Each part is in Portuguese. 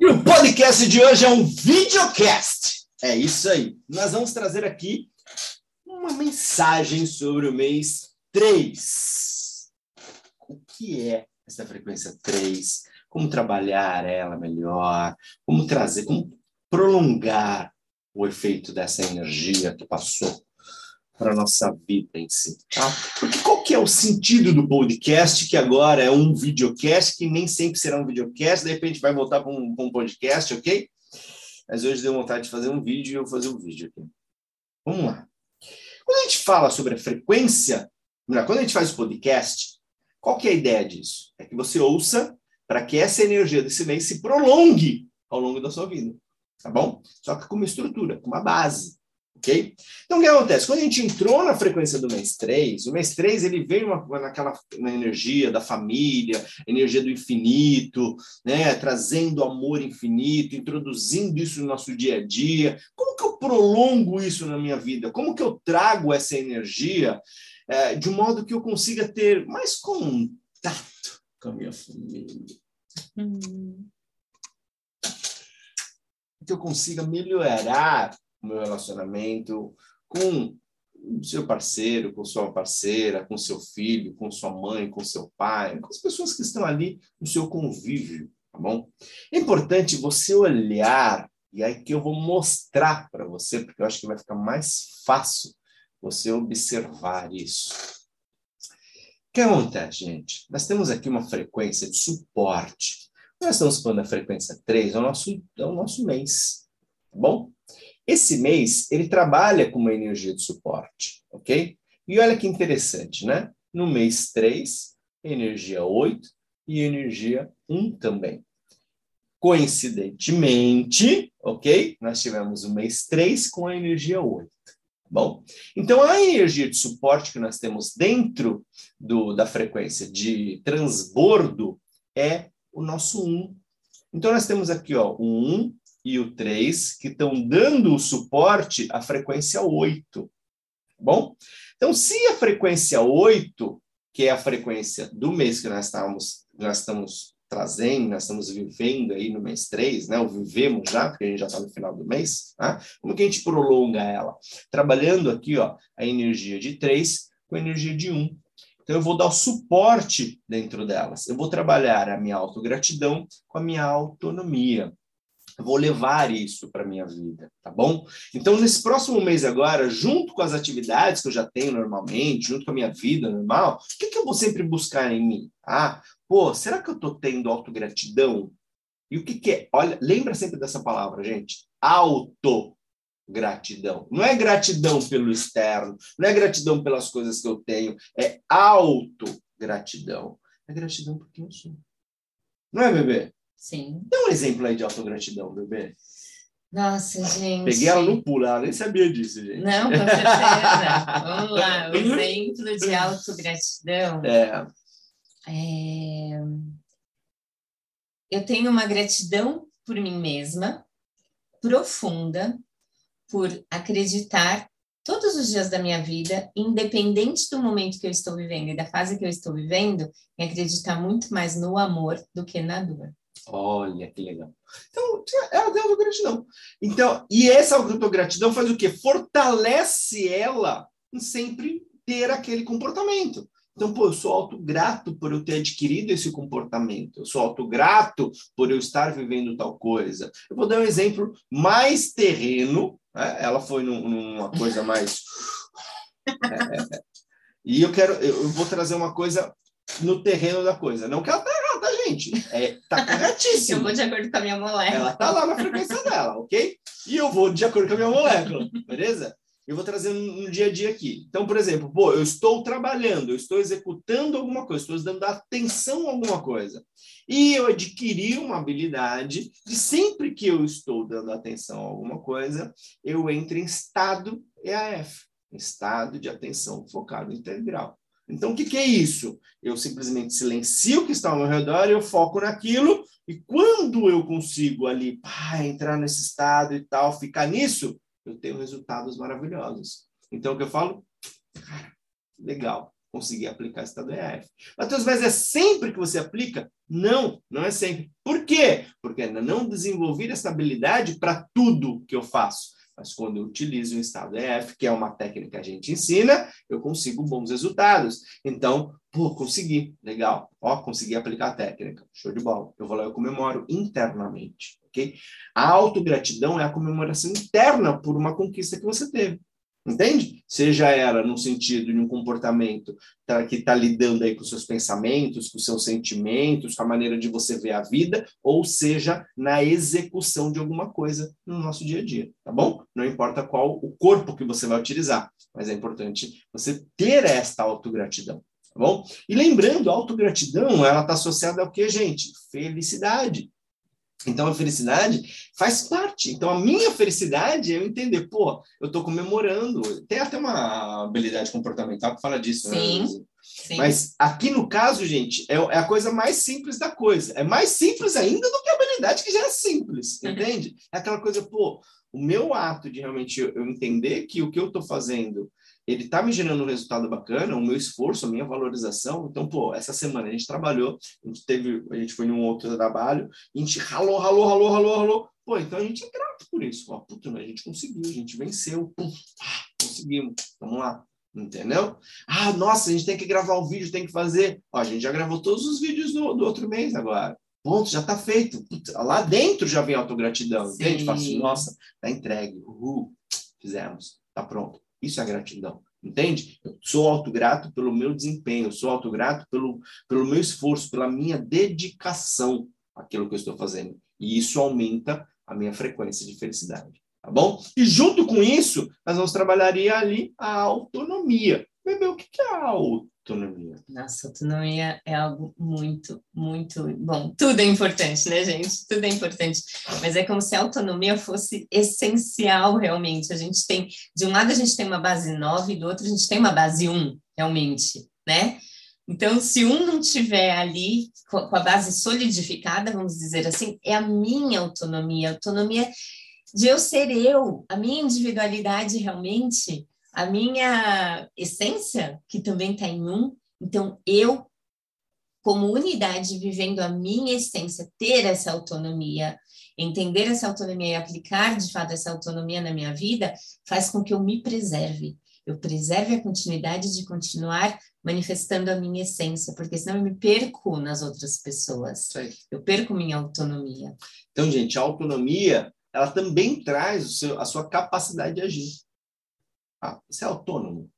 E o podcast de hoje é um videocast. É isso aí. Nós vamos trazer aqui uma mensagem sobre o mês 3. O que é essa frequência 3? Como trabalhar ela melhor? Como trazer, como prolongar o efeito dessa energia que passou para a nossa vida em si. Tá? Porque qual que é o sentido do podcast, que agora é um videocast, que nem sempre será um videocast, de repente vai voltar para um, um, podcast, ok? Mas hoje deu vontade de fazer um vídeo e eu vou fazer um vídeo aqui. Vamos lá. Quando a gente fala sobre a frequência, quando a gente faz o podcast, qual que é a ideia disso? É que você ouça para que essa energia desse mês se prolongue ao longo da sua vida, tá bom? Só que com uma estrutura, com uma base. Ok? Então, o que acontece? Quando a gente entrou na frequência do mês 3, o mês 3 ele veio uma, naquela na energia da família, energia do infinito, né? trazendo amor infinito, introduzindo isso no nosso dia a dia. Como que eu prolongo isso na minha vida? Como que eu trago essa energia é, de um modo que eu consiga ter mais contato com a minha família? Hum. Que eu consiga melhorar o meu relacionamento com seu parceiro, com sua parceira, com seu filho, com sua mãe, com seu pai, com as pessoas que estão ali no seu convívio, tá bom? É importante você olhar, e aí que eu vou mostrar para você, porque eu acho que vai ficar mais fácil você observar isso. O que acontece, gente? Nós temos aqui uma frequência de suporte. Nós estamos falando da frequência 3, é o nosso, é o nosso mês, tá bom? Esse mês, ele trabalha com uma energia de suporte, ok? E olha que interessante, né? No mês 3, energia 8 e energia 1 também. Coincidentemente, ok? Nós tivemos o mês 3 com a energia 8. Bom, então a energia de suporte que nós temos dentro do, da frequência de transbordo é o nosso 1. Então nós temos aqui ó, o 1, e o 3, que estão dando o suporte à frequência 8. Bom? Então, se a frequência 8, que é a frequência do mês que nós estamos, nós estamos trazendo, nós estamos vivendo aí no mês 3, né? Ou vivemos já, porque a gente já está no final do mês, tá? Como que a gente prolonga ela? Trabalhando aqui, ó, a energia de 3 com a energia de 1. Então, eu vou dar o suporte dentro delas. Eu vou trabalhar a minha autogratidão com a minha autonomia vou levar isso para minha vida, tá bom? Então, nesse próximo mês agora, junto com as atividades que eu já tenho normalmente, junto com a minha vida normal, o que, que eu vou sempre buscar em mim? Ah, pô, será que eu estou tendo autogratidão? E o que, que é? Olha, lembra sempre dessa palavra, gente. Autogratidão. Não é gratidão pelo externo, não é gratidão pelas coisas que eu tenho, é autogratidão. É gratidão por quem eu sou. Não é, bebê? Sim. Dê um exemplo aí de autogratidão, bebê. Nossa, gente. Peguei ela no pulo, ela nem sabia disso, gente. Não, com certeza. Vamos lá, o exemplo de autogratidão. É. é. Eu tenho uma gratidão por mim mesma, profunda, por acreditar todos os dias da minha vida, independente do momento que eu estou vivendo e da fase que eu estou vivendo, em acreditar muito mais no amor do que na dor. Olha que legal. Então, ela tem autogratidão. Então, e essa autogratidão faz o quê? Fortalece ela em sempre ter aquele comportamento. Então, pô, eu sou autograto por eu ter adquirido esse comportamento. Eu sou autograto por eu estar vivendo tal coisa. Eu vou dar um exemplo mais terreno. Né? Ela foi num, numa coisa mais. É, é, é. e eu quero, eu vou trazer uma coisa no terreno da coisa. Não que ela gente? É, tá corretíssimo. eu vou de acordo com a minha molécula. Ela tá lá na frequência dela, ok? E eu vou de acordo com a minha molécula, beleza? Eu vou trazer no dia a dia aqui. Então, por exemplo, pô, eu estou trabalhando, eu estou executando alguma coisa, estou dando atenção a alguma coisa. E eu adquiri uma habilidade de sempre que eu estou dando atenção a alguma coisa, eu entro em estado EAF, estado de atenção focado integral. Então, o que, que, é isso? Eu simplesmente silencio o que está ao meu redor, eu foco naquilo, e quando eu consigo ali pá, entrar nesse estado e tal, ficar nisso, eu tenho resultados maravilhosos. Então, o que eu falo? Cara, legal. conseguir aplicar estado EAF. Matheus, mas é sempre que você aplica? Não, não é sempre. Por quê? Porque ainda não desenvolvi essa habilidade para tudo que eu faço. Mas quando eu utilizo o estado EF, que é uma técnica que a gente ensina, eu consigo bons resultados. Então, pô, consegui, legal. Ó, consegui aplicar a técnica. Show de bola. Eu vou lá, eu comemoro internamente, ok? A autogratidão é a comemoração interna por uma conquista que você teve. Entende? Seja ela no sentido de um comportamento tá, que está lidando aí com seus pensamentos, com seus sentimentos, com a maneira de você ver a vida, ou seja, na execução de alguma coisa no nosso dia a dia, tá bom? Não importa qual o corpo que você vai utilizar, mas é importante você ter esta autogratidão, tá bom? E lembrando, a autogratidão, ela está associada ao que, gente? Felicidade. Então a felicidade faz parte. Então a minha felicidade é eu entender, pô, eu estou comemorando. Tem até uma habilidade comportamental que fala disso, né? sim, né? Sim. Mas aqui no caso, gente, é, é, a coisa mais simples da coisa. É mais simples ainda do que a habilidade que já é simples, uhum. entende? É aquela coisa, pô, o meu ato de realmente eu entender que o que eu estou fazendo ele está me gerando um resultado bacana, o meu esforço, a minha valorização. Então, pô, essa semana a gente trabalhou, a gente teve, a gente foi em um outro trabalho, a gente ralou, ralou, ralou, ralou, ralou. Pô, então a gente é grato por isso. Ó, puta, a gente conseguiu, a gente venceu, pum, ah, conseguimos, vamos lá. Entendeu? Ah, nossa, a gente tem que gravar o vídeo, tem que fazer. Ó, a gente já gravou todos os vídeos do, do outro mês agora. Ponto, já está feito. Puta, lá dentro já vem autogratidão, Sim. entende? Faço, assim, nossa, tá entregue. Uhul, fizemos, tá pronto. Isso é gratidão, entende? Eu sou autograto pelo meu desempenho, eu sou autograto pelo, pelo meu esforço, pela minha dedicação àquilo que eu estou fazendo. E isso aumenta a minha frequência de felicidade, tá bom? E junto com isso, nós vamos trabalhar ali a autonomia. Bebê, o que é a autonomia? Nossa, autonomia é algo muito, muito bom. Tudo é importante, né, gente? Tudo é importante. Mas é como se a autonomia fosse essencial, realmente. A gente tem, de um lado, a gente tem uma base 9, e do outro, a gente tem uma base 1, realmente, né? Então, se um não tiver ali com a base solidificada, vamos dizer assim, é a minha autonomia, a autonomia de eu ser eu, a minha individualidade realmente a minha essência, que também está em um, então eu, como unidade, vivendo a minha essência, ter essa autonomia, entender essa autonomia e aplicar de fato essa autonomia na minha vida, faz com que eu me preserve. Eu preserve a continuidade de continuar manifestando a minha essência, porque senão eu me perco nas outras pessoas. Eu perco minha autonomia. Então, gente, a autonomia, ela também traz seu, a sua capacidade de agir. Ah, você é autônomo.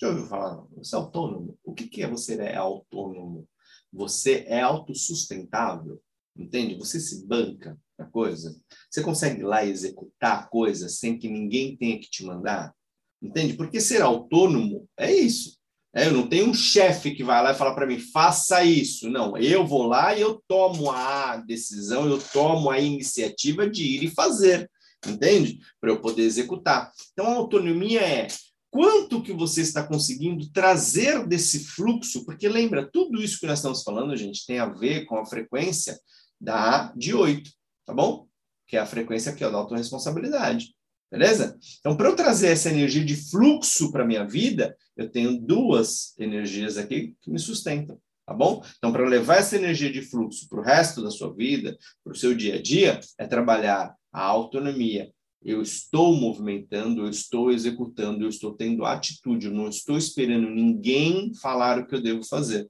Já ouviu falar? Você é autônomo. O que, que é você é autônomo? Você é autossustentável, entende? Você se banca a coisa. Você consegue ir lá executar a coisa sem que ninguém tenha que te mandar, entende? Porque ser autônomo é isso. É, eu não tenho um chefe que vai lá e fala para mim, faça isso. Não, eu vou lá e eu tomo a decisão, eu tomo a iniciativa de ir e fazer entende? Para eu poder executar. Então, a autonomia é quanto que você está conseguindo trazer desse fluxo, porque lembra, tudo isso que nós estamos falando, gente, tem a ver com a frequência da de 8, tá bom? Que é a frequência aqui, ó, da autorresponsabilidade. Beleza? Então, para eu trazer essa energia de fluxo para minha vida, eu tenho duas energias aqui que me sustentam, tá bom? Então, para levar essa energia de fluxo para o resto da sua vida, para o seu dia a dia, é trabalhar a autonomia. Eu estou movimentando, eu estou executando, eu estou tendo atitude, eu não estou esperando ninguém falar o que eu devo fazer.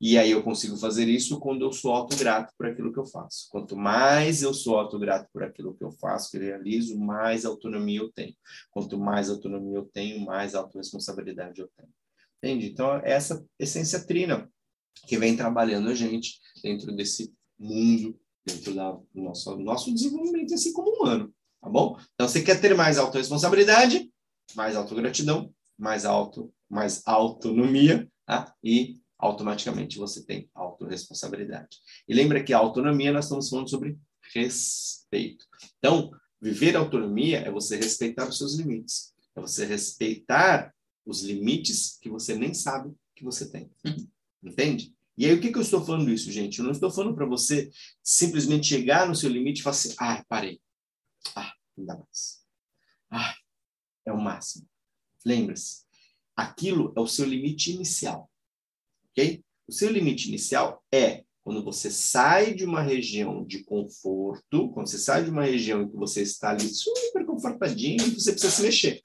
E aí eu consigo fazer isso quando eu sou autograto por aquilo que eu faço. Quanto mais eu sou autograto por aquilo que eu faço, que eu realizo, mais autonomia eu tenho. Quanto mais autonomia eu tenho, mais autorresponsabilidade eu tenho. Entende? Então, essa essência trina que vem trabalhando a gente dentro desse mundo dentro do nosso, nosso desenvolvimento assim como humano, tá bom? Então, você quer ter mais autorresponsabilidade, mais autogratidão, mais auto, mais autonomia, tá? E automaticamente você tem autorresponsabilidade. E lembra que a autonomia nós estamos falando sobre respeito. Então, viver autonomia é você respeitar os seus limites. É você respeitar os limites que você nem sabe que você tem. Uhum. Entende? E aí, o que, que eu estou falando isso, gente? Eu não estou falando para você simplesmente chegar no seu limite e falar assim, ah, parei. Ah, não dá mais. Ah, é o máximo. Lembre-se, Aquilo é o seu limite inicial. Ok? O seu limite inicial é quando você sai de uma região de conforto, quando você sai de uma região em que você está ali super confortadinho você precisa se mexer.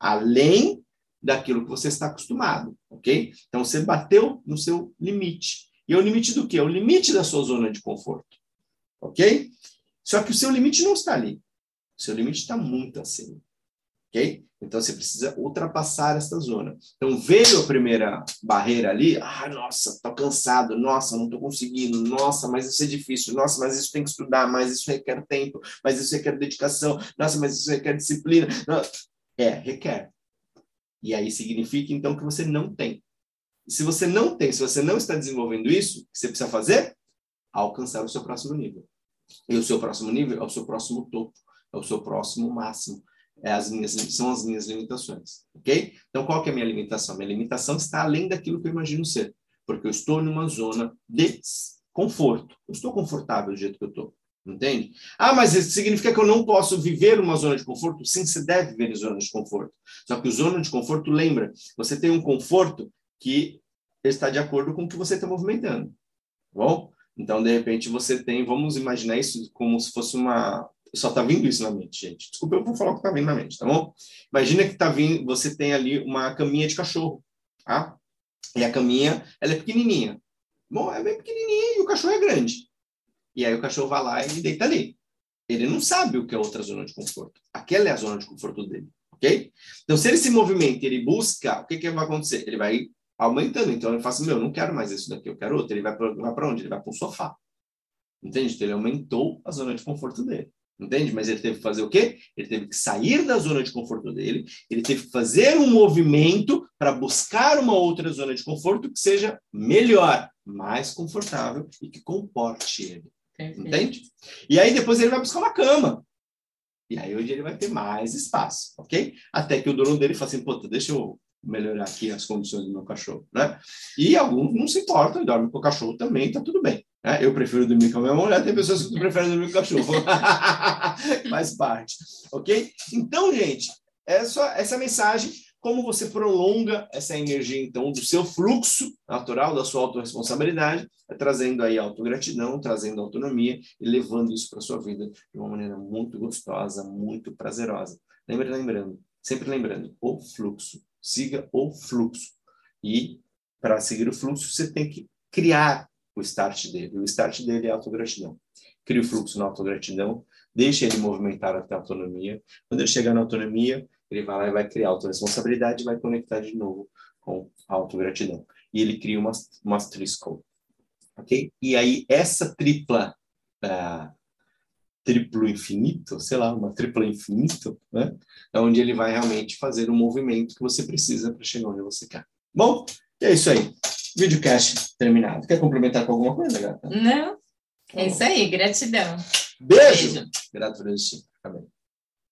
Além daquilo que você está acostumado, ok? Então você bateu no seu limite. E é o limite do quê? É o limite da sua zona de conforto, ok? Só que o seu limite não está ali. O seu limite está muito acima, ok? Então você precisa ultrapassar essa zona. Então veio a primeira barreira ali, ah, nossa, estou cansado, nossa, não estou conseguindo, nossa, mas isso é difícil, nossa, mas isso tem que estudar, mas isso requer tempo, mas isso requer dedicação, nossa, mas isso requer disciplina. É, requer. E aí significa, então, que você não tem. se você não tem, se você não está desenvolvendo isso, o que você precisa fazer? Alcançar o seu próximo nível. E o seu próximo nível é o seu próximo topo, é o seu próximo máximo. É as minhas, são as minhas limitações, ok? Então, qual que é a minha limitação? Minha limitação está além daquilo que eu imagino ser, porque eu estou numa zona de conforto. Eu estou confortável do jeito que eu estou. Entende? Ah, mas isso significa que eu não posso viver uma zona de conforto? Sim, você deve viver em zona de conforto. Só que o zona de conforto, lembra, você tem um conforto que está de acordo com o que você está movimentando. Tá bom? Então, de repente, você tem, vamos imaginar isso como se fosse uma. Só está vindo isso na mente, gente. Desculpa, eu vou falar o que está vindo na mente, tá bom? Imagina que tá vindo, você tem ali uma caminha de cachorro, tá? E a caminha, ela é pequenininha. Bom, é bem pequenininha e o cachorro é grande. E aí o cachorro vai lá e deita ali. Ele não sabe o que é outra zona de conforto. Aquela é a zona de conforto dele, ok? Então, se ele se movimenta ele busca, o que, que vai acontecer? Ele vai aumentando. Então, ele fala assim, meu, não quero mais isso daqui, eu quero outro. Ele vai para onde? Ele vai para o sofá. Entende? Então, ele aumentou a zona de conforto dele. Entende? Mas ele teve que fazer o quê? Ele teve que sair da zona de conforto dele, ele teve que fazer um movimento para buscar uma outra zona de conforto que seja melhor, mais confortável e que comporte ele. Entende? E aí depois ele vai buscar uma cama. E aí hoje ele vai ter mais espaço, ok? Até que o dono dele fala assim, puta, deixa eu melhorar aqui as condições do meu cachorro, né? E alguns não se importam, dormem com o cachorro também, tá tudo bem. Né? Eu prefiro dormir com a minha mulher, tem pessoas que preferem dormir com o cachorro. Faz parte, ok? Então, gente, é só essa mensagem como você prolonga essa energia, então, do seu fluxo natural, da sua autorresponsabilidade, é trazendo aí autogratidão, trazendo autonomia e levando isso para a sua vida de uma maneira muito gostosa, muito prazerosa. Lembre, lembrando, sempre lembrando, o fluxo. Siga o fluxo. E para seguir o fluxo, você tem que criar o start dele. O start dele é autogratidão. Crie o fluxo na autogratidão, deixe ele movimentar até a autonomia. Quando ele chegar na autonomia, ele vai lá e vai criar autorresponsabilidade e vai conectar de novo com a autogratidão. E ele cria uma, uma triskel. Ok? E aí, essa tripla, uh, triplo infinito, sei lá, uma tripla infinito, né? É onde ele vai realmente fazer o movimento que você precisa para chegar onde você quer. Bom, é isso aí. Videocast terminado. Quer complementar com alguma coisa, gata? Não. É isso aí. Gratidão. Beijo. Beijo. Grato. Amém.